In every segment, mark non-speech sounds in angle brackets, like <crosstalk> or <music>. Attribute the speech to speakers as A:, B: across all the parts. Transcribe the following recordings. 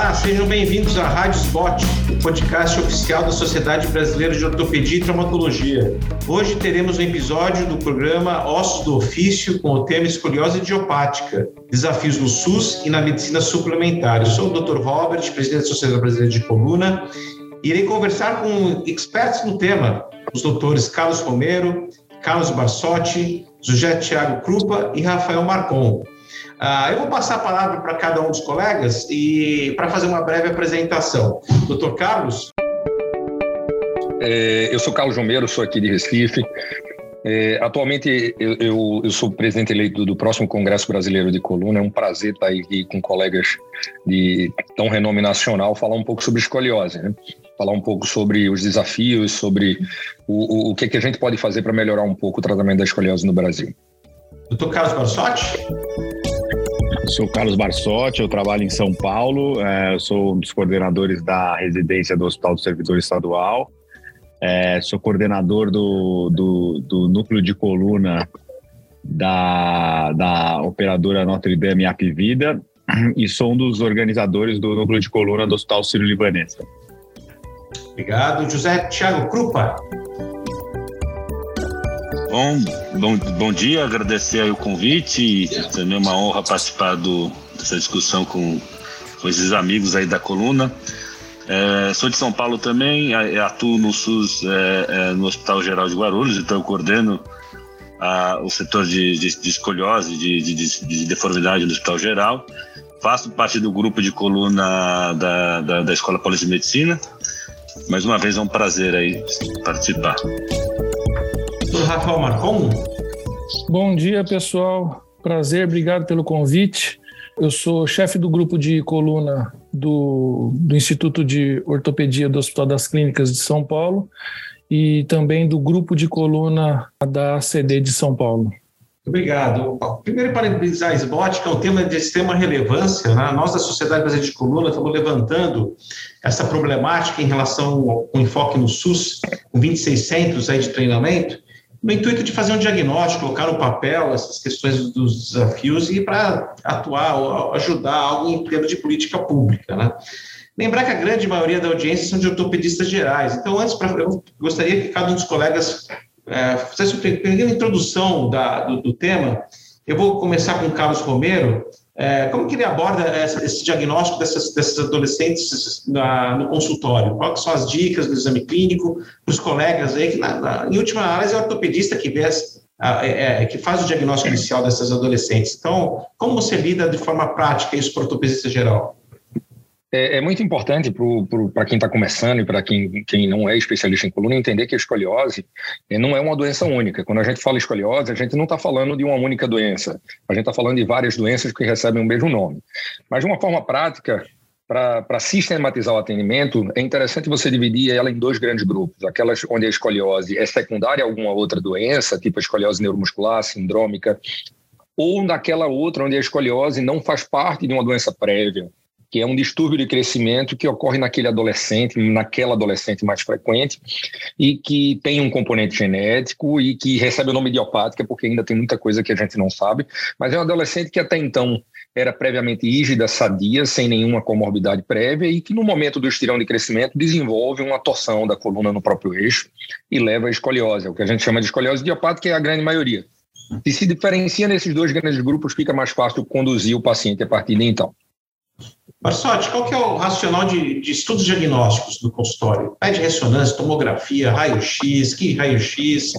A: Olá, sejam bem-vindos à Rádio Spot, o podcast oficial da Sociedade Brasileira de Ortopedia e Traumatologia. Hoje teremos um episódio do programa Ossos do Ofício com o tema escoliose idiopática, desafios no SUS e na medicina suplementar. Eu sou o Dr. Robert, presidente da Sociedade Brasileira de Coluna, e irei conversar com expertos no tema, os doutores Carlos Romero, Carlos Barsotti, José Tiago Krupa e Rafael Marcon. Uh, eu vou passar a palavra para cada um dos colegas e para fazer uma breve apresentação. Doutor Carlos?
B: É, eu sou Carlos Romero, sou aqui de Recife. É, atualmente eu, eu, eu, sou presidente eleito do próximo Congresso Brasileiro de Coluna. É um prazer estar aí com colegas de tão renome nacional falar um pouco sobre escoliose, né? falar um pouco sobre os desafios, sobre o, o, o que, que a gente pode fazer para melhorar um pouco o tratamento da escoliose no Brasil.
A: Doutor Carlos Barsotti?
C: Sou Carlos Barsotti, eu trabalho em São Paulo, é, sou um dos coordenadores da residência do Hospital do Servidor Estadual, é, sou coordenador do, do, do, núcleo de coluna da, da operadora Notre Dame Apivida e sou um dos organizadores do núcleo de coluna do Hospital Sírio-Libanês.
A: Obrigado. José Thiago Krupa.
D: Bom, bom, bom dia, agradecer aí o convite também uma honra participar do, dessa discussão com, com esses amigos aí da coluna. É, sou de São Paulo também, atuo no SUS, é, é, no Hospital Geral de Guarulhos, então eu coordeno a, o setor de, de, de escoliose, de, de, de, deformidade no Hospital Geral. Faço parte do grupo de coluna da, da, da Escola Paulista de Medicina. Mais uma vez é um prazer aí participar.
A: Rafael Marcon.
E: Bom dia, pessoal. Prazer, obrigado pelo convite. Eu sou chefe do grupo de coluna do, do Instituto de Ortopedia do Hospital das Clínicas de São Paulo e também do grupo de coluna da ACD de São Paulo.
A: Obrigado. Primeiro, parabenizar a SBOT, que é um tema de extrema relevância. Né? Nós, da Sociedade Brasileira de Coluna, estamos levantando essa problemática em relação ao enfoque no SUS, com 26 centros aí de treinamento, no intuito de fazer um diagnóstico, colocar no papel essas questões dos desafios e para atuar, ajudar algo em termos de política pública, né? Lembrar que a grande maioria da audiência são de ortopedistas gerais. Então, antes, pra, eu gostaria que cada um dos colegas é, fizesse uma pequena introdução da, do, do tema. Eu vou começar com o Carlos Romero, é, como que ele aborda esse diagnóstico dessas, dessas adolescentes na, no consultório? Quais são as dicas do exame clínico para os colegas aí, que na, na, em última análise é o ortopedista que vê é, é, que faz o diagnóstico inicial dessas adolescentes. Então, como você lida de forma prática isso para o ortopedista geral?
B: É, é muito importante para quem está começando e para quem, quem não é especialista em coluna entender que a escoliose é, não é uma doença única. Quando a gente fala escoliose, a gente não está falando de uma única doença. A gente está falando de várias doenças que recebem o mesmo nome. Mas de uma forma prática, para sistematizar o atendimento, é interessante você dividir ela em dois grandes grupos. Aquelas onde a escoliose é secundária a alguma outra doença, tipo a escoliose neuromuscular, sindrômica, ou naquela outra onde a escoliose não faz parte de uma doença prévia, que é um distúrbio de crescimento que ocorre naquele adolescente, naquela adolescente mais frequente, e que tem um componente genético e que recebe o nome idiopática, porque ainda tem muita coisa que a gente não sabe, mas é um adolescente que até então era previamente rígida, sadia, sem nenhuma comorbidade prévia e que no momento do estirão de crescimento desenvolve uma torção da coluna no próprio eixo e leva a escoliose, é o que a gente chama de escoliose idiopática, que é a grande maioria. Se se diferencia nesses dois grandes grupos, fica mais fácil conduzir o paciente a partir de então.
A: Marçotti, qual que é o racional de, de estudos diagnósticos do consultório? Pede ressonância, tomografia, raio-x, que raio-x?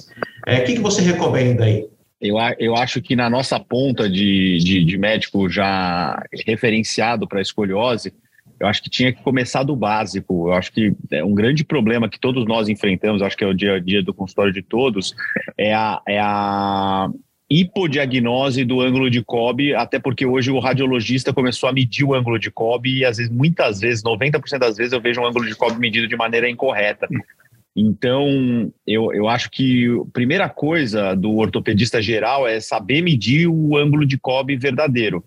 A: É, o que, que você recomenda aí?
C: Eu, eu acho que na nossa ponta de, de, de médico já referenciado para escoliose, eu acho que tinha que começar do básico. Eu acho que é um grande problema que todos nós enfrentamos, acho que é o dia a dia do consultório de todos, é a, é a hipodiagnose do ângulo de Cobb, até porque hoje o radiologista começou a medir o ângulo de Cobb e às vezes, muitas vezes, 90% das vezes eu vejo um ângulo de Cobb medido de maneira incorreta. Então, eu, eu acho que a primeira coisa do ortopedista geral é saber medir o ângulo de Cobb verdadeiro.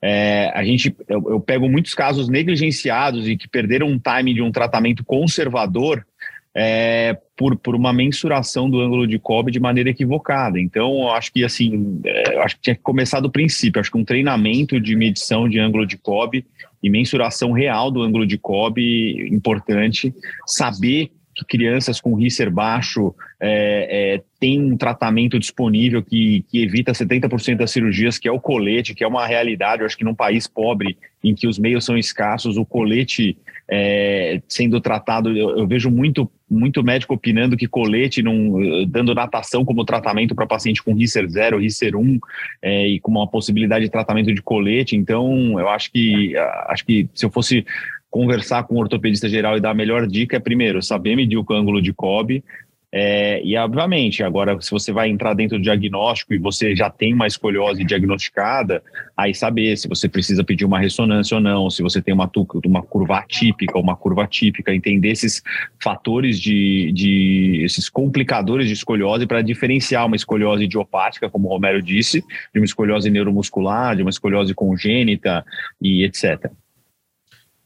C: É, a gente, eu, eu, pego muitos casos negligenciados e que perderam um time de um tratamento conservador é, por, por uma mensuração do ângulo de cobre de maneira equivocada. Então, eu acho que assim, é, acho que tinha que começar do princípio. Acho que um treinamento de medição de ângulo de cobre e mensuração real do ângulo de cobre importante. Saber que crianças com Risser baixo é, é, têm um tratamento disponível que, que evita 70% das cirurgias, que é o colete, que é uma realidade. Eu acho que num país pobre, em que os meios são escassos, o colete é, sendo tratado, eu, eu, vejo muito, muito médico opinando que colete, não, dando natação como tratamento para paciente com Risser 0, Risser 1, é, e com uma possibilidade de tratamento de colete. Então, eu acho que, acho que se eu fosse conversar com o ortopedista geral e dar a melhor dica é, primeiro, saber medir o ângulo de Kobe, é, e obviamente, agora, se você vai entrar dentro do diagnóstico e você já tem uma escoliose diagnosticada, aí saber se você precisa pedir uma ressonância ou não, se você tem uma, uma curva atípica, uma curva típica, entender esses fatores de, de esses complicadores de escoliose para diferenciar uma escoliose idiopática, como o Romero disse, de uma escoliose neuromuscular, de uma escoliose congênita e etc.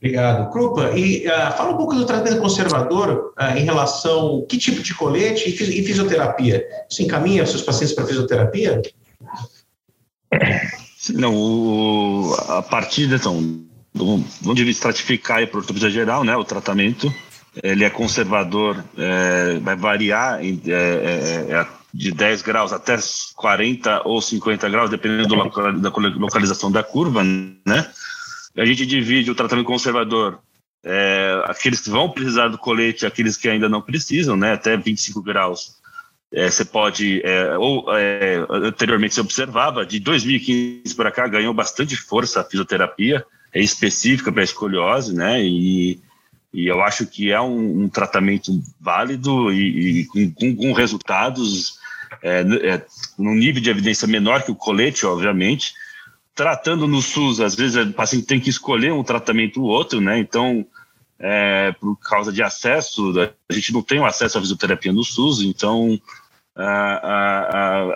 A: Obrigado. Krupa, e uh, fala um pouco do tratamento conservador uh, em relação que tipo de colete e, e fisioterapia. Isso encaminha seus pacientes para fisioterapia? <coughs>
D: Não, o, a partir então, vamos estratificar para o ortopedia geral, né, o tratamento, ele é conservador, é, vai variar em, é, é, é de 10 graus até 40 ou 50 graus, dependendo do, da localização da curva, né? A gente divide o tratamento conservador é, aqueles que vão precisar do colete, aqueles que ainda não precisam, né, até 25 graus. É, você pode, é, ou é, anteriormente você observava, de 2015 para cá ganhou bastante força a fisioterapia, é específica para escoliose, né, e, e eu acho que é um, um tratamento válido e, e com, com, resultados é, é, num nível de evidência menor que o colete, obviamente, tratando no SUS, às vezes o paciente tem que escolher um tratamento ou outro, né? Então, é, por causa de acesso, a gente não tem o acesso à fisioterapia no SUS, então,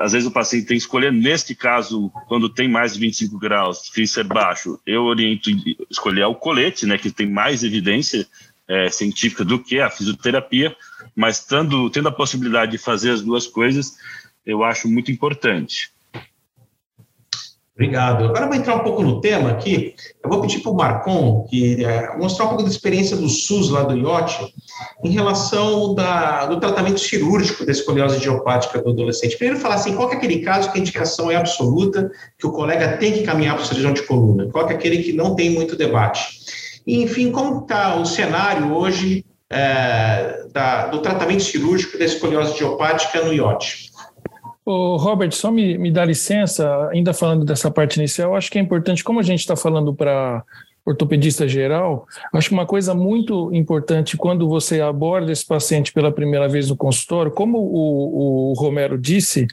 D: às vezes o paciente tem que escolher, neste caso, quando tem mais de 25 graus, freezer baixo, eu oriento escolher o colete, né, que tem mais evidência é, científica do que a fisioterapia, mas tendo a possibilidade de fazer as duas coisas, eu acho muito importante.
A: Obrigado. Agora vou entrar um pouco no tema aqui. Eu vou pedir para o Marcon que, é, mostrar um pouco da experiência do SUS lá do IOT em relação da, do tratamento cirúrgico da escoliose idiopática do adolescente. Primeiro falar assim, qual é aquele caso que a indicação é absoluta, que o colega tem que caminhar para o cirurgião de coluna? Qual é aquele que não tem muito debate? E, enfim, como está o cenário hoje é, da, do tratamento cirúrgico da escoliose idiopática no IOT?
E: Ô, Robert, só me, me dá licença, ainda falando dessa parte inicial, acho que é importante, como a gente está falando para ortopedista geral, acho que uma coisa muito importante quando você aborda esse paciente pela primeira vez no consultório, como o, o Romero disse,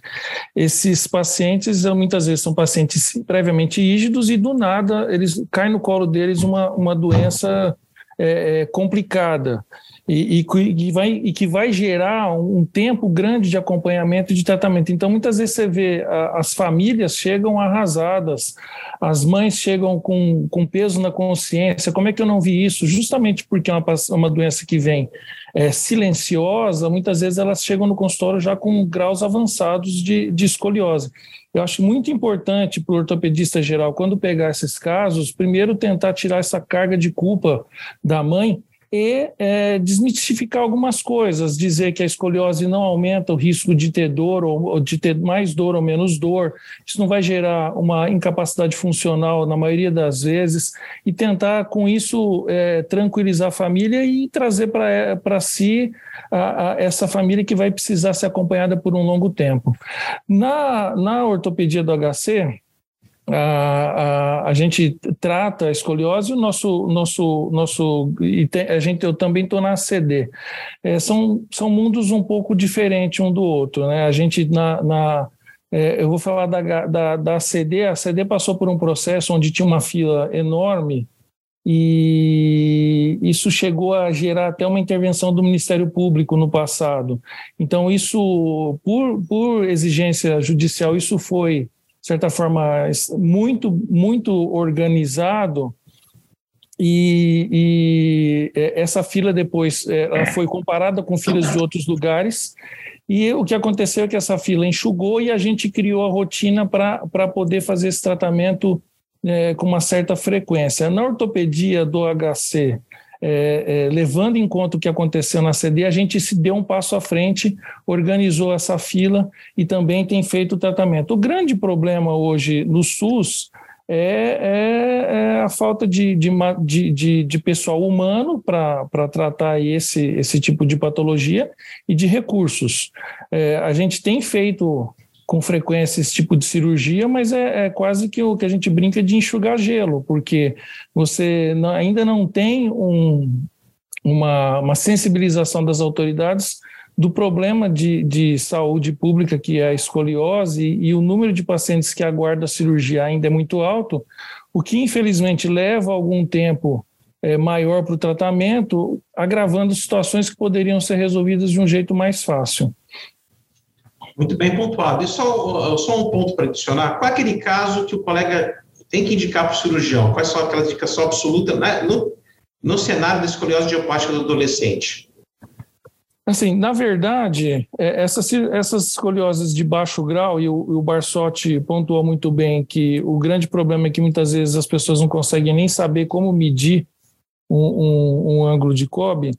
E: esses pacientes muitas vezes são pacientes previamente rígidos e do nada eles cai no colo deles uma, uma doença é complicada e, e, e, vai, e que vai gerar um tempo grande de acompanhamento e de tratamento. Então, muitas vezes você vê a, as famílias chegam arrasadas, as mães chegam com, com peso na consciência. Como é que eu não vi isso? Justamente porque é uma, uma doença que vem é, silenciosa, muitas vezes elas chegam no consultório já com graus avançados de, de escoliose. Eu acho muito importante para o ortopedista geral, quando pegar esses casos, primeiro tentar tirar essa carga de culpa da mãe e é, desmistificar algumas coisas, dizer que a escoliose não aumenta o risco de ter dor ou, de ter mais dor ou menos dor, isso não vai gerar uma incapacidade funcional na maioria das vezes, e tentar com isso é, tranquilizar a família e trazer para si a, a essa família que vai precisar ser acompanhada por um longo tempo. Na, na ortopedia do HC, a, a, a, gente trata a escoliose, o nosso, nosso, nosso e a gente, eu também estou na CD. É, são, são mundos um pouco diferentes um do outro. Né? A gente, na, na é, eu vou falar da, da, da CD, a CD passou por um processo onde tinha uma fila enorme e isso chegou a gerar até uma intervenção do Ministério Público no passado. Então, isso, por, por exigência judicial, isso foi de certa forma, muito, muito organizado e, e, é, essa fila depois é, ela foi comparada com filas de outros lugares e o que aconteceu é que essa fila enxugou e a gente criou a rotina para poder fazer esse tratamento é, com uma certa frequência. Na ortopedia do HC, é, é, levando em conta o que aconteceu na CD, a gente se deu um passo à frente, organizou essa fila e também tem feito o tratamento. O grande problema hoje no SUS é, é, é a falta de, de, de, de pessoal humano para tratar esse, esse tipo de patologia e de recursos. É, a gente tem feito com frequência esse tipo de cirurgia, mas é, é, quase que o que a gente brinca de enxugar gelo, porque você não, ainda não tem um, uma, uma sensibilização das autoridades do problema de, de saúde pública, que é a escoliose, e o número de pacientes que aguardam a cirurgia ainda é muito alto, o que infelizmente leva algum tempo é, maior para o tratamento, agravando situações que poderiam ser resolvidas de um jeito mais fácil.
A: Muito bem pontuado. E só, só um ponto para adicionar: qual é aquele caso que o colega tem que indicar para o cirurgião? Quais são aquelas indicações absolutas né? no, no cenário da escoliose diopática do adolescente?
E: Assim, na verdade, é, essas, essas escolioses de baixo grau, e o, o Barsotti pontuou muito bem que o grande problema é que muitas vezes as pessoas não conseguem nem saber como medir um, um, um ângulo de Kobe.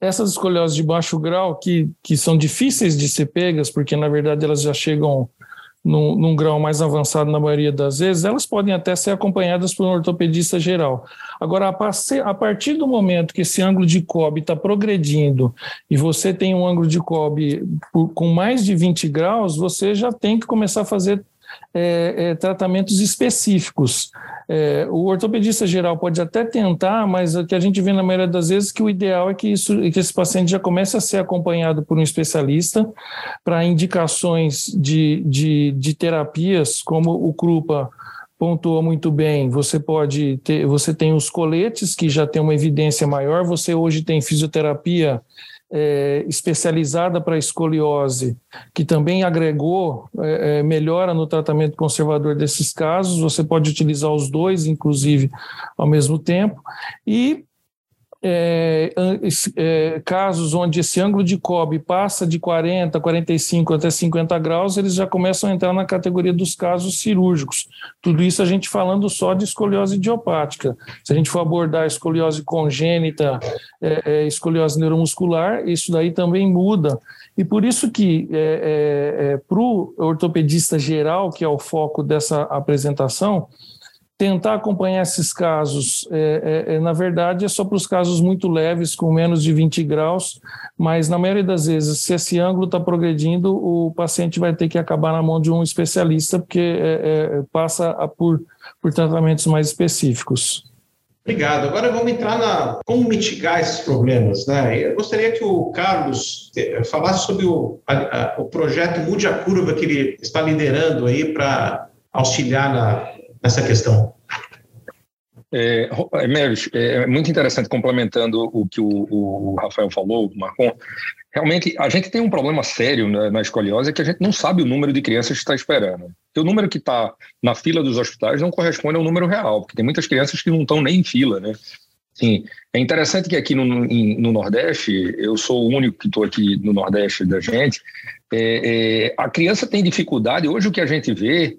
E: Essas escolioses de baixo grau, que, que são difíceis de ser pegas, porque na verdade elas já chegam num, num, grau mais avançado na maioria das vezes, elas podem até ser acompanhadas por um ortopedista geral. Agora, a partir do momento que esse ângulo de Kobe está progredindo e você tem um ângulo de Kobe com mais de 20 graus, você já tem que começar a fazer é, é, tratamentos específicos. É, o ortopedista geral pode até tentar, mas o que a gente vê na maioria das vezes que o ideal é que, isso, que esse paciente já comece a ser acompanhado por um especialista para indicações de, de, de terapias, como o Krupa pontuou muito bem, você pode ter, você tem os coletes que já tem uma evidência maior, você hoje tem fisioterapia é, especializada para escoliose, que também agregou é, é, melhora no tratamento conservador desses casos. Você pode utilizar os dois, inclusive, ao mesmo tempo. E é, é, casos onde esse ângulo de Kobe passa de 40, 45 até 50 graus, eles já começam a entrar na categoria dos casos cirúrgicos. Tudo isso a gente falando só de escoliose idiopática. Se a gente for abordar escoliose congênita, é, é escoliose neuromuscular, isso daí também muda. E por isso que é, é, para o ortopedista geral, que é o foco dessa apresentação, tentar acompanhar esses casos, é, é, é, na verdade, é só para os casos muito leves, com menos de 20 graus, mas na maioria das vezes, se esse ângulo está progredindo, o paciente vai ter que acabar na mão de um especialista, porque é, é passa a, por, por tratamentos mais específicos.
A: Obrigado. Agora vamos entrar na como mitigar esses problemas. Né? Eu gostaria que o Carlos eh, falasse sobre o, a, a, o projeto Mude a Curva que ele está liderando aí para auxiliar na, nessa questão.
B: É, é, é muito interessante, complementando o que o, o Rafael falou, o Marcon. Realmente, a gente tem um problema sério na, na escoliose, é que a gente não sabe o número de crianças que está esperando. o número que está na fila dos hospitais não corresponde ao número real, porque tem muitas crianças que não estão nem em fila, né? Sim, é interessante que aqui no, no Nordeste, eu sou o único que estou aqui no Nordeste da gente, é, é, a criança tem dificuldade, hoje o que a gente vê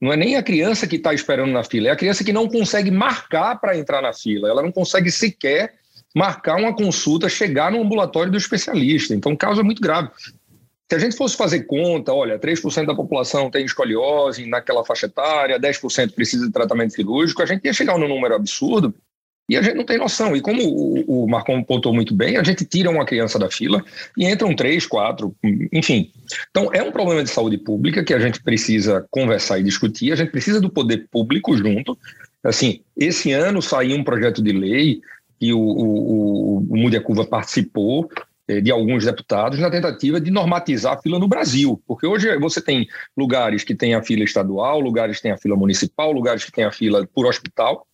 B: não é nem a criança que está esperando na fila, é a criança que não consegue marcar para entrar na fila. Ela não consegue sequer marcar uma consulta, chegar no ambulatório do especialista. Então, é muito grave. Se a gente fosse fazer conta, olha, 3% da população tem escoliose naquela faixa etária, 10% precisa de tratamento cirúrgico, a gente ia chegar num número absurdo e a gente não tem noção. E como o, o Marcon muito bem, a gente tira uma criança da fila e entram três, quatro, enfim. Então, é um problema de saúde pública que a gente precisa conversar e discutir. A gente precisa do poder público junto. Assim, esse ano saiu um projeto de lei que o, o, o Mude Curva participou eh, de alguns deputados na tentativa de normatizar a fila no Brasil, porque hoje você tem lugares que têm a fila estadual, lugares que têm a fila municipal, lugares que têm a fila por hospital,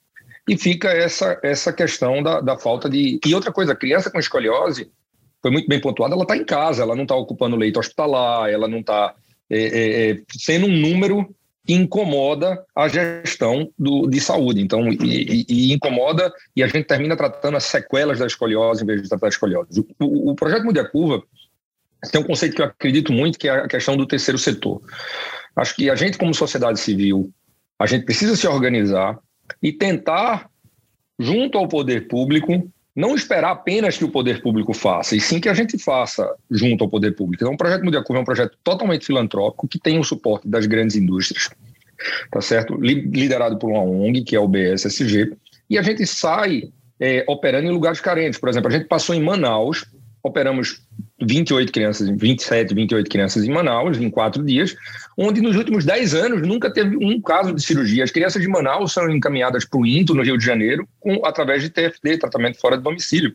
B: e fica essa, essa questão da, da falta de. E outra coisa, a criança com escoliose, foi muito bem pontuada, ela está em casa, ela não está ocupando leito hospitalar, ela não está é, é, é, sendo um número que incomoda a gestão do, de saúde. Então, e, e, incomoda, e a gente termina tratando as sequelas da escoliose em vez de tratar a escoliose. O, o projeto Mude a Curva tem um conceito que eu acredito muito, que é a questão do terceiro setor. Acho que a gente, como sociedade civil, a gente precisa se organizar e tentar, junto ao poder público, não esperar apenas que o poder público faça, e sim que a gente faça junto ao poder público. Então, o projeto Mude a Curva é um projeto totalmente filantrópico, que tem o suporte das grandes indústrias, tá certo? Liderado por uma ONG, que é o BSSG, e a gente sai é, operando em lugares carentes. Por exemplo, a gente passou em Manaus, operamos 28 crianças, 27, 28 crianças em Manaus em quatro dias, onde nos últimos 10 anos nunca teve um caso de cirurgia. As crianças de Manaus são encaminhadas para o INTO, no Rio de Janeiro, com, através de TFD, tratamento fora de domicílio.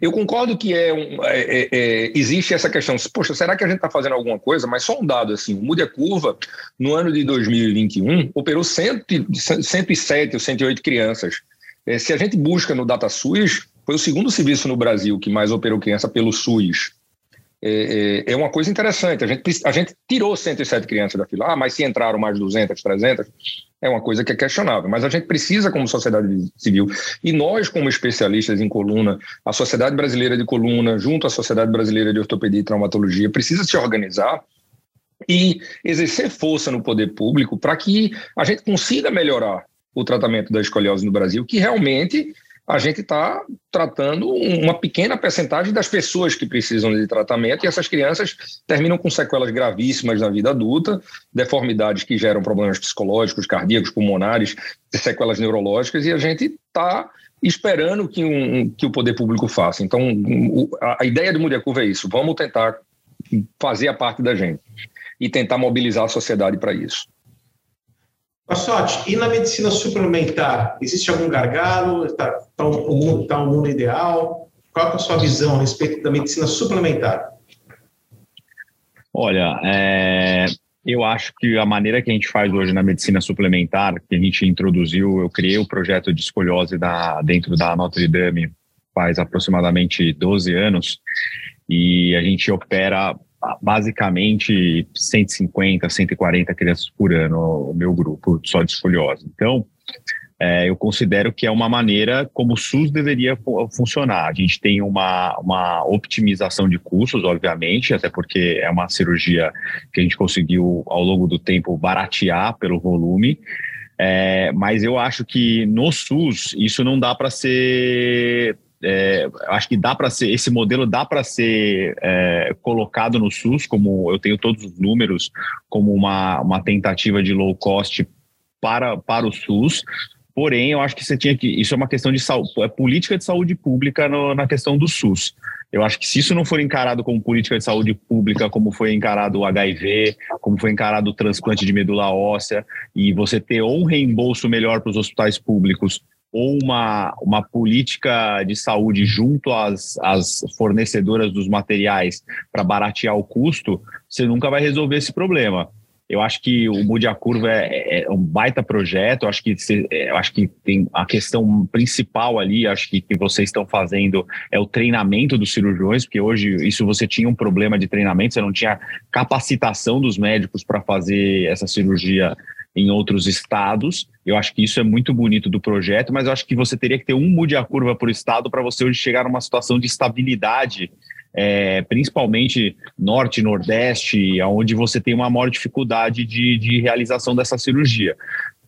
B: Eu concordo que é, um, é, é, é existe essa questão, poxa, será que a gente está fazendo alguma coisa? Mas só um dado, assim, o Mude a Curva, no ano de 2021, operou 100, 107 ou 108 crianças. É, se a gente busca no DataSUS, foi o segundo serviço no Brasil que mais operou criança pelo SUS. É, é, é, uma coisa interessante. A gente, a gente tirou 107 crianças da fila. Ah, mas se entraram mais 200, 300, é uma coisa que é questionável. Mas a gente precisa, como sociedade civil, e nós, como especialistas em coluna, a Sociedade Brasileira de Coluna, junto à Sociedade Brasileira de Ortopedia e Traumatologia, precisa se organizar e exercer força no poder público para que a gente consiga melhorar o tratamento da escoliose no Brasil, que realmente a gente está tratando uma pequena percentagem das pessoas que precisam de tratamento e essas crianças terminam com sequelas gravíssimas na vida adulta, deformidades que geram problemas psicológicos, cardíacos, pulmonares, sequelas neurológicas e a gente está esperando que, um, que o poder público faça. Então, a, ideia do Mude Curva é isso, vamos tentar fazer a parte da gente e tentar mobilizar a sociedade para isso.
A: Passotti, e na medicina suplementar, existe algum gargalo? Está tá um, mundo, tá um mundo ideal? Qual é a sua visão a respeito da medicina suplementar?
C: Olha, é, eu acho que a maneira que a gente faz hoje na medicina suplementar, que a gente introduziu, eu criei o projeto de escoliose da, dentro da Notre Dame faz aproximadamente 12 anos, e a gente opera basicamente 150, 140 crianças por ano, o meu grupo só de escoliose. Então, é, eu considero que é uma maneira como o SUS deveria funcionar. A gente tem uma, uma optimização de custos, obviamente, até porque é uma cirurgia que a gente conseguiu, ao longo do tempo, baratear pelo volume. É, mas eu acho que no SUS isso não dá para ser é, acho que dá para ser esse modelo dá para ser é, colocado no SUS como eu tenho todos os números como uma, uma tentativa de low cost para, para o SUS porém eu acho que você tinha que isso é uma questão de saúde é política de saúde pública no, na questão do SUS eu acho que se isso não for encarado como política de saúde pública, como foi encarado o HIV, como foi encarado o transplante de medula óssea, e você ter ou um reembolso melhor para os hospitais públicos ou uma, uma política de saúde junto às, às fornecedoras dos materiais para baratear o custo, você nunca vai resolver esse problema. Eu acho que o Mude a Curva é, é um baita projeto. Eu acho que, é, eu acho que tem a questão principal ali, acho que, que vocês estão fazendo é o treinamento dos cirurgiões, porque hoje isso você tinha um problema de treinamento, você não tinha capacitação dos médicos para fazer essa cirurgia em outros estados. Eu acho que isso é muito bonito do projeto, mas eu acho que você teria que ter um mude a curva por estado para você hoje chegar numa situação de estabilidade, é, principalmente norte nordeste, onde você tem uma maior dificuldade de, de realização dessa cirurgia.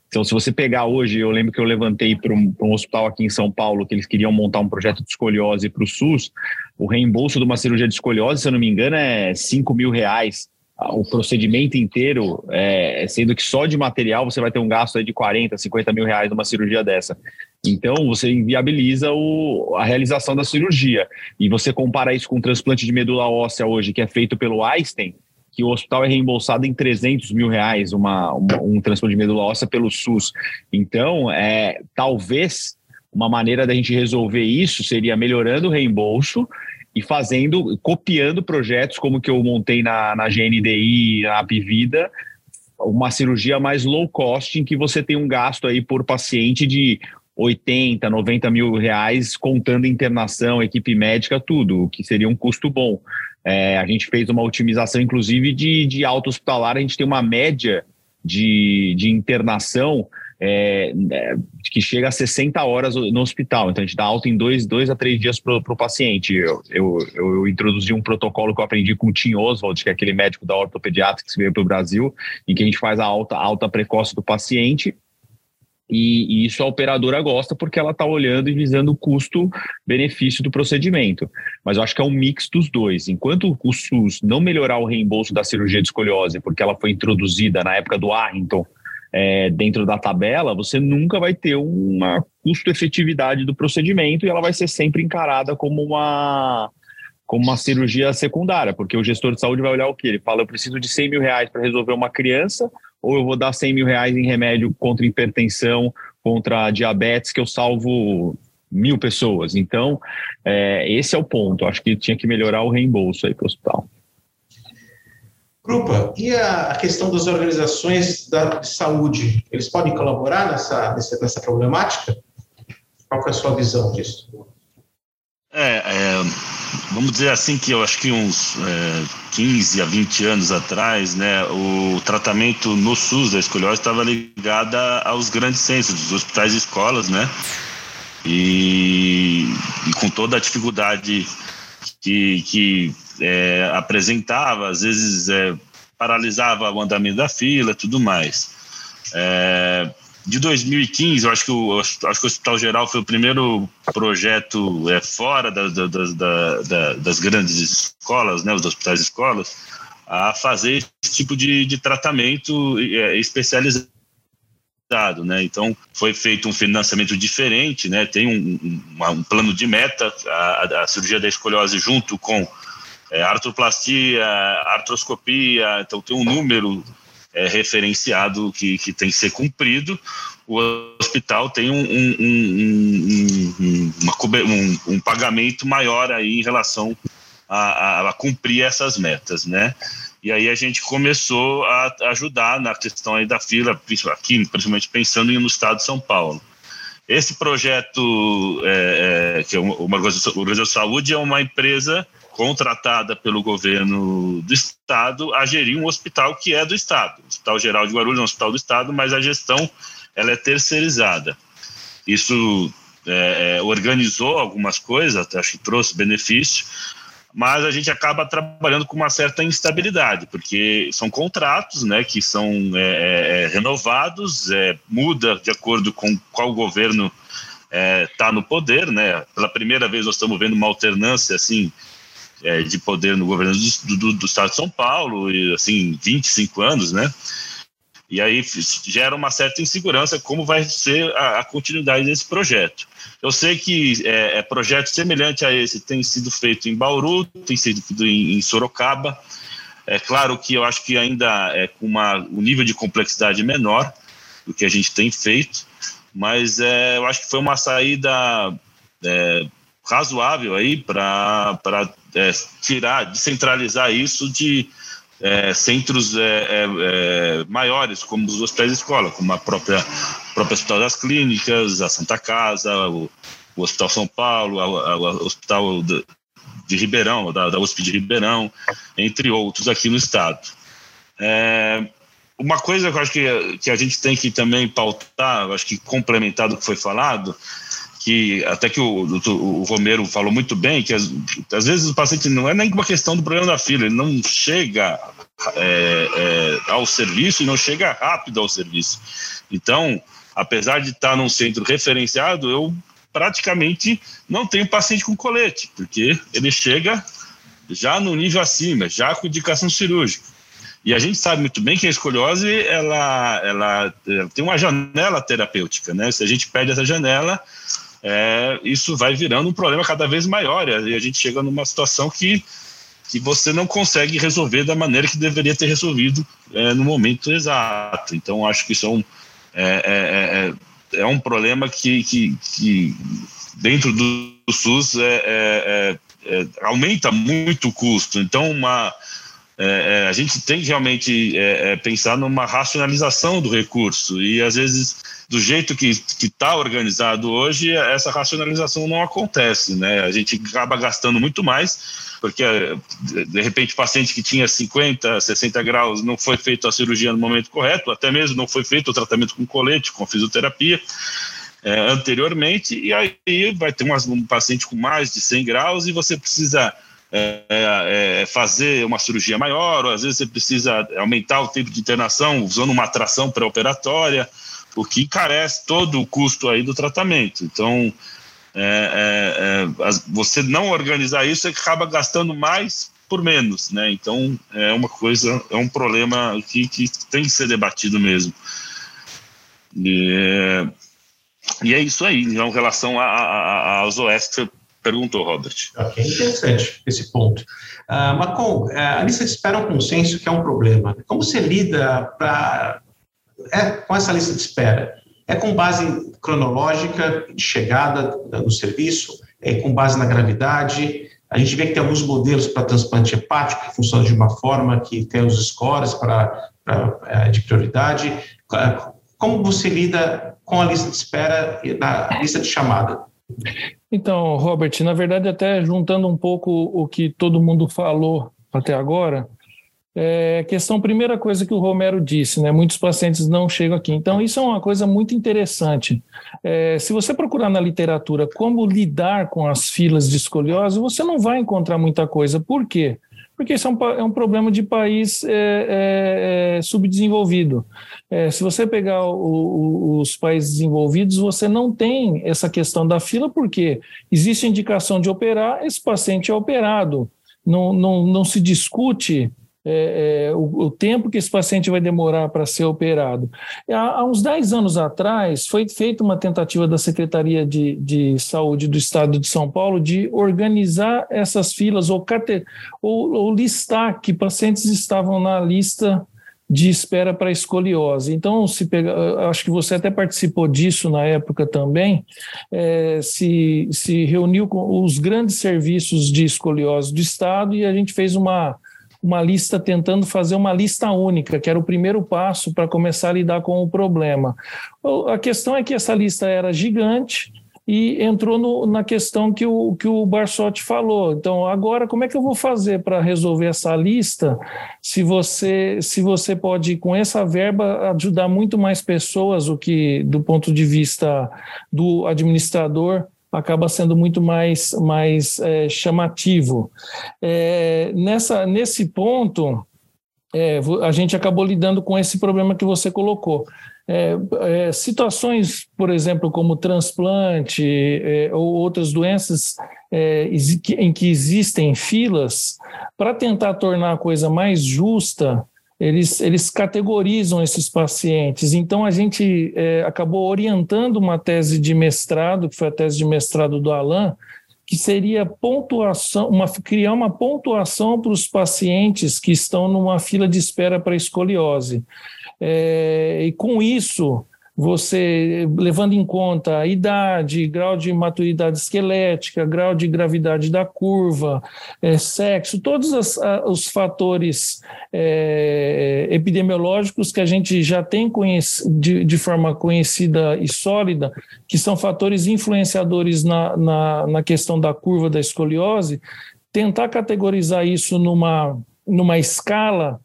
C: Então, se você pegar hoje, eu lembro que eu levantei para um, um, hospital aqui em São Paulo que eles queriam montar um projeto de escoliose para o SUS. O reembolso de uma cirurgia de escoliose, se eu não me engano, é 5 mil reais o procedimento inteiro, é, sendo que só de material você vai ter um gasto de 40, 50 mil reais numa cirurgia dessa. Então, você inviabiliza o, a realização da cirurgia. E você compara isso com o transplante de medula óssea hoje, que é feito pelo Einstein, que o hospital é reembolsado em 300 mil reais uma, uma um transplante de medula óssea pelo SUS. Então, é, talvez uma maneira da gente resolver isso seria melhorando o reembolso e fazendo, copiando projetos como que eu montei na, na GNDI, na Apivida, uma cirurgia mais low cost, em que você tem um gasto aí por paciente de 80, 90 mil reais, contando internação, equipe médica, tudo, o que seria um custo bom. É, a gente fez uma otimização, inclusive, de, de alto hospitalar, a gente tem uma média de, de internação é, é, que chega a 60 horas no hospital. Então, a gente dá alta em dois, dois a três dias para o paciente. Eu, eu, eu, introduzi um protocolo que eu aprendi com o Tim Oswald, que é aquele médico da ortopediatra que veio para o Brasil, em que a gente faz a alta, alta precoce do paciente e, e, isso a operadora gosta porque ela está olhando e visando o custo-benefício do procedimento. Mas eu acho que é um mix dos dois. Enquanto o SUS não melhorar o reembolso da cirurgia de escoliose, porque ela foi introduzida na época do Arrington é, dentro da tabela, você nunca vai ter uma custo-efetividade do procedimento e ela vai ser sempre encarada como uma como uma cirurgia secundária, porque o gestor de saúde vai olhar o que? Ele fala, eu preciso de 100 mil reais para resolver uma criança, ou eu vou dar 100 mil reais em remédio contra hipertensão, contra diabetes, que eu salvo mil pessoas. Então, é, esse é o ponto. Acho que tinha que melhorar o reembolso aí para o hospital.
A: Grupa, e a questão das organizações da saúde? Eles podem colaborar nessa, nessa, nessa problemática? Qual é a sua visão disso?
D: É, é, vamos dizer assim que eu acho que uns é, 15 a 20 anos atrás, né, o tratamento no SUS da escoliose estava ligado aos grandes centros, os hospitais e escolas, né, e, e com toda a dificuldade que, que é, apresentava, às vezes é, paralisava o andamento da fila, tudo mais. É, de 2015, eu acho que o, acho que o Hospital Geral foi o primeiro projeto é, fora da, da, da, das grandes escolas, né, os hospitais escolas, a fazer esse tipo de, de tratamento é, especializado. Né? Então, foi feito um financiamento diferente, né? tem um, um, um plano de meta, a, a cirurgia da escoliose junto com é, artroplastia, artroscopia, então tem um número é, referenciado que, que tem que ser cumprido. O hospital tem um, um, um, um pagamento maior aí em relação a, a, a, cumprir essas metas, né? E aí a gente começou a ajudar na questão aí da fila, aqui, principalmente pensando no estado de São Paulo. Esse projeto, é, é, que é uma organização de saúde, é uma empresa contratada pelo governo do estado a gerir um hospital que é do estado. O Hospital Geral de Guarulhos é um hospital do estado, mas a gestão ela é terceirizada. Isso é, é organizou algumas coisas, acho que trouxe benefício, mas a gente acaba trabalhando com uma certa instabilidade, porque são contratos né, que são é, é, é renovados, é, muda de acordo com qual governo está no poder. Né? Pela primeira vez nós estamos vendo uma alternância assim é, de poder no governo do, do, do, estado de São Paulo, e assim, 25 anos, né? E aí gera uma certa insegurança como vai ser a, a continuidade desse projeto. Eu sei que é, é, projeto semelhante a esse tem sido feito em Bauru, tem sido feito em, em Sorocaba. É claro que eu acho que ainda é com uma, um nível de complexidade menor do que a gente tem feito, mas é, eu acho que foi uma saída é, razoável aí para é, tirar, descentralizar isso de é, centros é, é, é, maiores, como os hospitais de escola, como a própria, própria Hospital das Clínicas, a Santa Casa, o, o Hospital São Paulo, o Hospital de, de Ribeirão, da, da USP de Ribeirão, entre outros aqui no estado. É, uma coisa que eu acho que, que a gente tem que também pautar, acho que complementar do que foi falado, que até que o, o, Romero falou muito bem, que às, vezes o paciente não é nem uma questão do problema da fila, ele não chega é, é, ao serviço e não chega rápido ao serviço. Então, apesar de estar num centro referenciado, eu praticamente não tenho paciente com colete, porque ele chega já no nível acima, já com indicação cirúrgica. E a gente sabe muito bem que a escoliose ela, ela, ela tem uma janela terapêutica, né? Se a gente perde essa janela, é, isso vai virando um problema cada vez maior e a gente chega numa situação que, que você não consegue resolver da maneira que deveria ter resolvido é, no momento exato. Então, acho que isso é um, é, é, é, é um problema que, que, que dentro do SUS é, é, aumenta muito o custo. Então, uma, é, é, a gente tem que realmente é, é, pensar numa racionalização do recurso e às vezes do jeito que está organizado hoje essa racionalização não acontece, né? A gente acaba gastando muito mais porque de repente o paciente que tinha 50, 60 graus não foi feito a cirurgia no momento correto, até mesmo não foi feito o tratamento com colete, com fisioterapia. É, anteriormente, e aí vai ter um paciente com mais de 100 graus e você precisa é, é, é, fazer uma cirurgia maior, ou às vezes você precisa aumentar o tempo de internação usando uma tração pré-operatória, o que encarece todo o custo aí do tratamento. Então, é, é, é você não organizar isso, você acaba gastando mais por menos, né? Então, é uma coisa, é um problema que, que tem que ser debatido mesmo. E, e é isso aí, em relação aos OS que você perguntou, Robert.
A: Ok, interessante esse ponto. Uh, Macon, uh, a lista de espera é um consenso que é um problema. Como você lida pra, é, com essa lista de espera? É com base cronológica de chegada no serviço? É com base na gravidade? A gente vê que tem alguns modelos para transplante hepático que funcionam de uma forma que tem os scores para, é, de prioridade. Como você lida com a lista de espera e na lista de chamada?
E: Então, Robert, na verdade, até juntando um pouco o que todo mundo falou até agora, é questão, primeira coisa que o Romero disse, né? Muitos pacientes não chegam aqui. Então, isso é uma coisa muito interessante. É, se você procurar na literatura como lidar com as filas de escoliose, você não vai encontrar muita coisa. Por quê? Porque isso é um, é um problema de país é, é, é subdesenvolvido. É, se você pegar o, o, os países desenvolvidos, você não tem essa questão da fila, porque existe indicação de operar, esse paciente é operado. Não, não, não se discute é, é, o, o, tempo que esse paciente vai demorar para ser operado. Há, há, uns 10 anos atrás, foi feita uma tentativa da Secretaria de, de Saúde do Estado de São Paulo de organizar essas filas ou, ou, ou listar que pacientes estavam na lista de espera para escoliose. Então, se pega, acho que você até participou disso na época também, é, se, se reuniu com os grandes serviços de escoliose do Estado e a gente fez uma, uma lista tentando fazer uma lista única, que era o primeiro passo para começar a lidar com o problema. A questão é que essa lista era gigante e entrou no, na questão que o, que o Barsotti falou. Então, agora, como é que eu vou fazer para resolver essa lista se você, se você pode, com essa verba, ajudar muito mais pessoas, o que, do ponto de vista do administrador, acaba sendo muito mais, mais é, chamativo. É, nessa, nesse ponto, é, a gente acabou lidando com esse problema que você colocou. É, é, situações, por exemplo, como transplante é, ou outras doenças em que existem filas, para tentar tornar a coisa mais justa, eles, eles categorizam esses pacientes. Então, a gente é, acabou orientando uma tese de mestrado, que foi a tese de mestrado do Alain, que seria pontuação, uma, criar uma pontuação para os pacientes que estão numa fila de espera para escoliose. É, e com isso, você levando em conta a idade, grau de maturidade esquelética, grau de gravidade da curva, é, sexo, todos as, os fatores é, epidemiológicos que a gente já tem de, de, forma conhecida e sólida, que são fatores influenciadores na, na, na questão da curva da escoliose, tentar categorizar isso numa, numa escala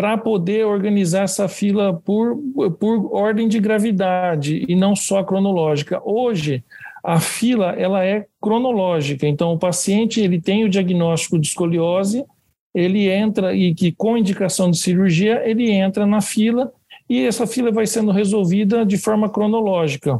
E: para poder organizar essa fila por, por ordem de gravidade e não só cronológica. Hoje, a fila ela é cronológica, então o paciente ele tem o diagnóstico de escoliose, ele entra e que com indicação de cirurgia ele entra na fila e essa fila vai sendo resolvida de forma cronológica.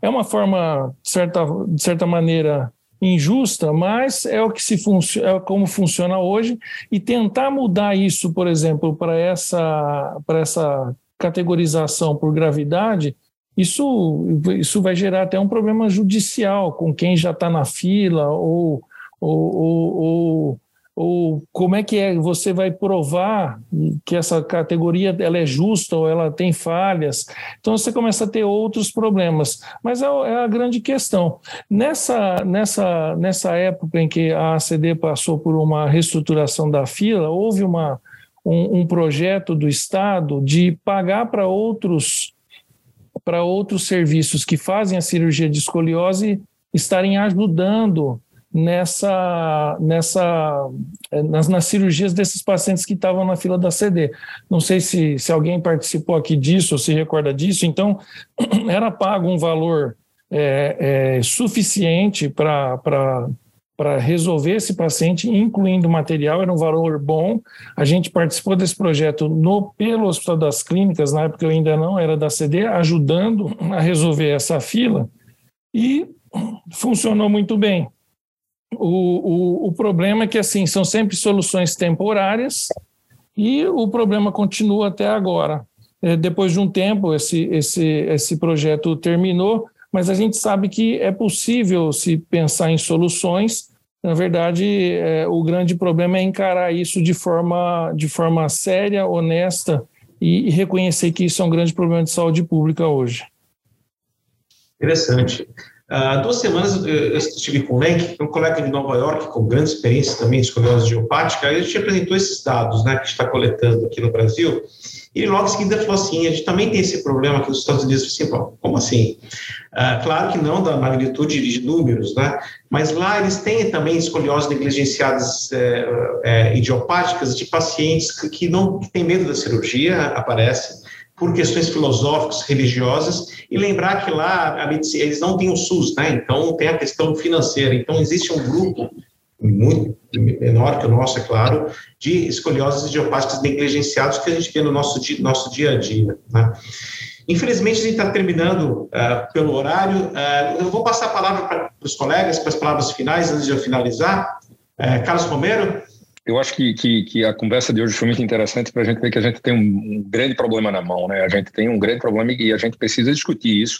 E: É uma forma, certa, de certa maneira, injusta, mas é o que se é como funciona hoje. E tentar mudar isso, por exemplo, para essa para essa categorização por gravidade, isso isso vai gerar até um problema judicial com quem já está na fila ou ou, ou, ou ou como é que é, você vai provar que essa categoria ela é justa ou ela tem falhas. Então você começa a ter outros problemas. Mas é, é a grande questão. Nessa, nessa, nessa época em que a ACD passou por uma reestruturação da fila, houve uma, um, um projeto do Estado de pagar para outros para outros serviços que fazem a cirurgia de escoliose estarem ajudando nessa, nessa eh, nas, nas, cirurgias desses pacientes que estavam na fila da CD. Não sei se, se alguém participou aqui disso ou se recorda disso. Então, <clears throat> era pago um valor é, é, suficiente para para resolver esse paciente, incluindo material, era um valor bom. A gente participou desse projeto no pelo Hospital das Clínicas, na época eu ainda não era da CD, ajudando a resolver essa fila, e <clears throat> funcionou muito bem. O, o, o problema é que, assim, são sempre soluções temporárias e o problema continua até agora. É, depois de um tempo, esse, esse, esse projeto terminou, mas a gente sabe que é possível se pensar em soluções. Na verdade, é, o grande problema é encarar isso de forma, de forma séria, honesta e, e reconhecer que isso é um grande problema de saúde pública hoje.
A: Interessante. Há duas semanas eu estive com o Lenk, um colega de Nova York, com grande experiência também de escoliose geopática, e a gente apresentou esses dados né, que a gente está coletando aqui no Brasil, e logo em seguida falou assim, a gente também tem esse problema aqui nos Estados Unidos, assim, como assim? Ah, claro que não da magnitude de números, né? mas lá eles têm também escoliose negligenciadas é, é, idiopáticas de pacientes que, que não que têm medo da cirurgia, aparece, por questões filosóficas, religiosas, e lembrar que lá a medicina, eles não têm o SUS, né? Então tem a questão financeira. Então existe um grupo muito menor que o nosso, é claro, de escolioses idiopáticas negligenciados que a gente vê no nosso dia, nosso dia a dia, né? Infelizmente, a gente está terminando uh, pelo horário. Uh, eu vou passar a palavra para os colegas, para as palavras finais, antes de eu finalizar. Uh, Carlos Romero,
B: eu acho que, que, que, a conversa de hoje foi muito interessante para a gente ver que a gente tem um, um, grande problema na mão, né? A gente tem um grande problema e a gente precisa discutir isso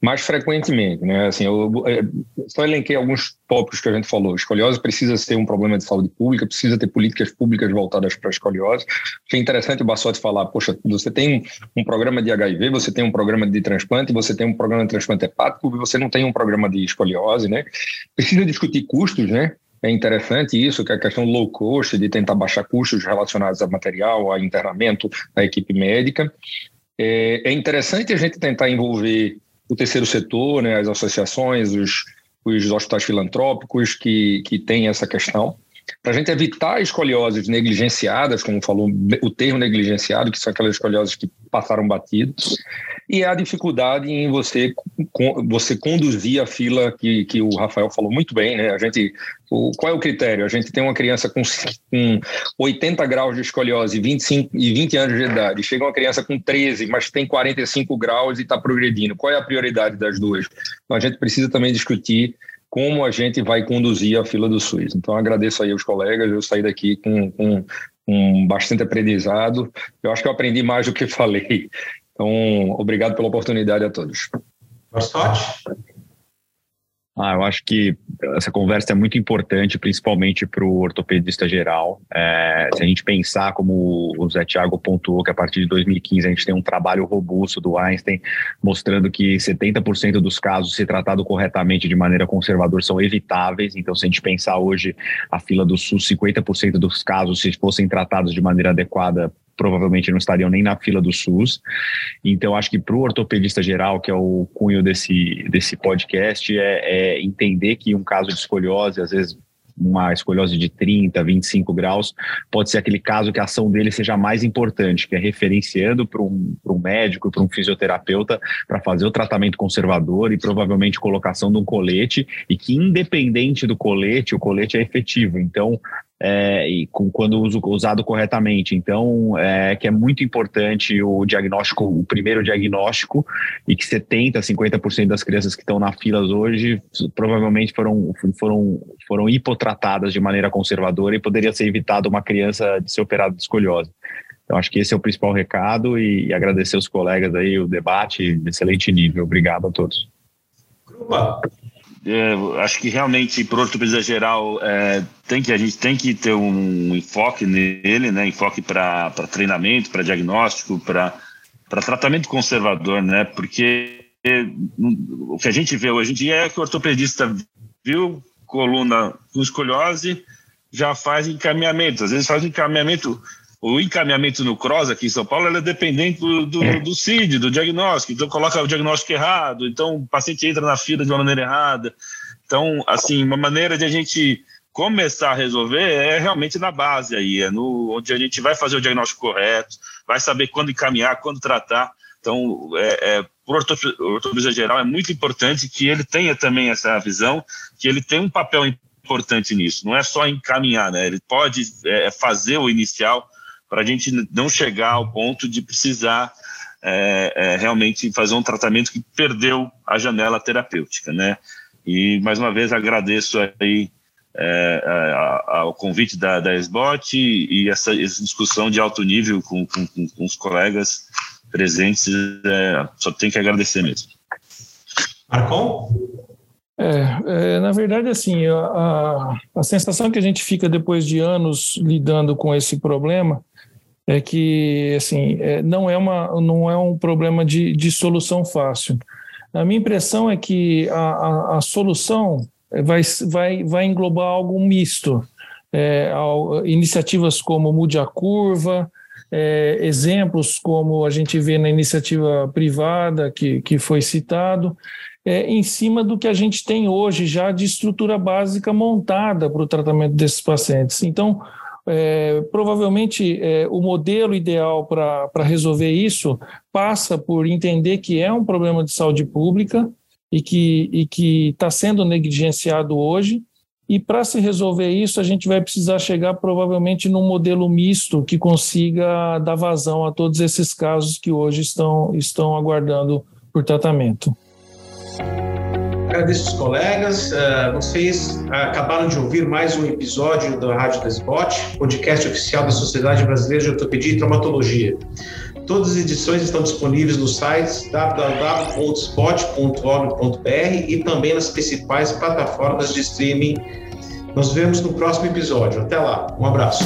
B: mais frequentemente, né? Assim, eu, eu só elenquei alguns tópicos que a gente falou. Escoliose precisa ser um problema de saúde pública, precisa ter políticas públicas voltadas para a escoliose. Achei interessante o Bassotti falar, poxa, você tem um programa de HIV, você tem um programa de transplante, você tem um programa de transplante hepático, você não tem um programa de escoliose, né? Precisa discutir custos, né? É interessante isso, que a questão low cost, de tentar baixar custos relacionados a material, a internamento da equipe médica. É, é interessante a gente tentar envolver o terceiro setor, né, as associações, os, os hospitais filantrópicos que, que têm essa questão para a gente evitar escolioses negligenciadas, como falou o termo negligenciado, que são aquelas escolioses que passaram batido, e a dificuldade em você, você conduzir a fila que, que o Rafael falou muito bem, né? A gente, o, qual é o critério? A gente tem uma criança com, com 80 graus de escoliose 25, e 20 anos de idade, chega uma criança com 13, mas tem 45 graus e está progredindo. Qual é a prioridade das duas? Então a gente precisa também discutir como a gente vai conduzir a fila do SUS. Então, agradeço aí aos colegas, eu saí daqui com, com, com bastante aprendizado. Eu acho que eu aprendi mais do que falei. Então, obrigado pela oportunidade a todos.
A: Bassotti?
C: Ah, eu acho que essa conversa é muito importante, principalmente para o ortopedista geral. É, se a gente pensar, como o Zé Thiago pontuou, que a partir de 2015 a gente tem um trabalho robusto do Einstein mostrando que 70% dos casos, se tratado corretamente de maneira conservadora, são evitáveis. Então, se a gente pensar hoje a fila do SUS, 50% dos casos, se fossem tratados de maneira adequada, provavelmente não estariam nem na fila do SUS. Então, acho que para o ortopedista geral, que é o cunho desse, desse podcast, é, é entender que um caso de escoliose, às vezes uma escoliose de 30, 25 graus, pode ser aquele caso que a ação dele seja mais importante, que é referenciando para um, um médico, para um fisioterapeuta, para fazer o tratamento conservador e provavelmente colocação de um colete, e que independente do colete, o colete é efetivo. Então, é, e com, quando uso, usado corretamente. Então, é, que é muito importante o diagnóstico, o primeiro diagnóstico, e que 70%, 50% das crianças que estão na filas hoje provavelmente foram, foram, foram hipotratadas de maneira conservadora e poderia ser evitado uma criança de ser operada de escoliose. Então, acho que esse é o principal recado e, e agradecer os colegas aí, o debate de excelente nível. Obrigado a todos.
A: Opa.
D: É, acho que realmente para ortopedia geral é, tem que a gente tem que ter um enfoque nele, né? Enfoque para treinamento, para diagnóstico, para tratamento conservador, né? Porque o que a gente vê hoje em dia é que o ortopedista viu coluna com escoliose, já faz encaminhamento. Às vezes faz encaminhamento o encaminhamento no CROSS aqui em São Paulo é dependente do, do, é. do CID, do diagnóstico. Então, coloca o diagnóstico errado, então o paciente entra na fila de uma maneira errada. Então, assim, uma maneira de a gente começar a resolver é realmente na base aí, é no, onde a gente vai fazer o diagnóstico correto, vai saber quando encaminhar, quando tratar. Então, é, é, por ortopedia geral, é muito importante que ele tenha também essa visão, que ele tem um papel importante nisso. Não é só encaminhar, né? Ele pode é, fazer o inicial, para a gente não chegar ao ponto de precisar é, é, realmente fazer um tratamento que perdeu a janela terapêutica, né? E mais uma vez agradeço aí é, a, ao convite da, da SBOT e, essa, essa, discussão de alto nível com, com, com os colegas presentes, é, só tenho que agradecer mesmo.
A: Marcon?
E: É, é, na verdade, assim, a, a sensação que a gente fica depois de anos lidando com esse problema é que assim é, não é uma não é um problema de, de solução fácil. A minha impressão é que a, a, a solução vai, vai, vai englobar algo misto. É, iniciativas como Mude a Curva, é, exemplos como a gente vê na iniciativa privada que, que foi citado, é, em cima do que a gente tem hoje já de estrutura básica montada para o tratamento desses pacientes. Então, é, provavelmente é, o modelo ideal para resolver isso passa por entender que é um problema de saúde pública e que está sendo negligenciado hoje. E para se resolver isso, a gente vai precisar chegar provavelmente num modelo misto que consiga dar vazão a todos esses casos que hoje estão, estão aguardando por tratamento
A: agradeço os colegas. Uh, vocês acabaram de ouvir mais um episódio da Rádio da SBOT, podcast oficial da Sociedade Brasileira de Ortopedia e Traumatologia. Todas as edições estão disponíveis nos sites www.spot.org.br e também nas principais plataformas de streaming. Nos vemos no próximo episódio. Até lá. Um abraço.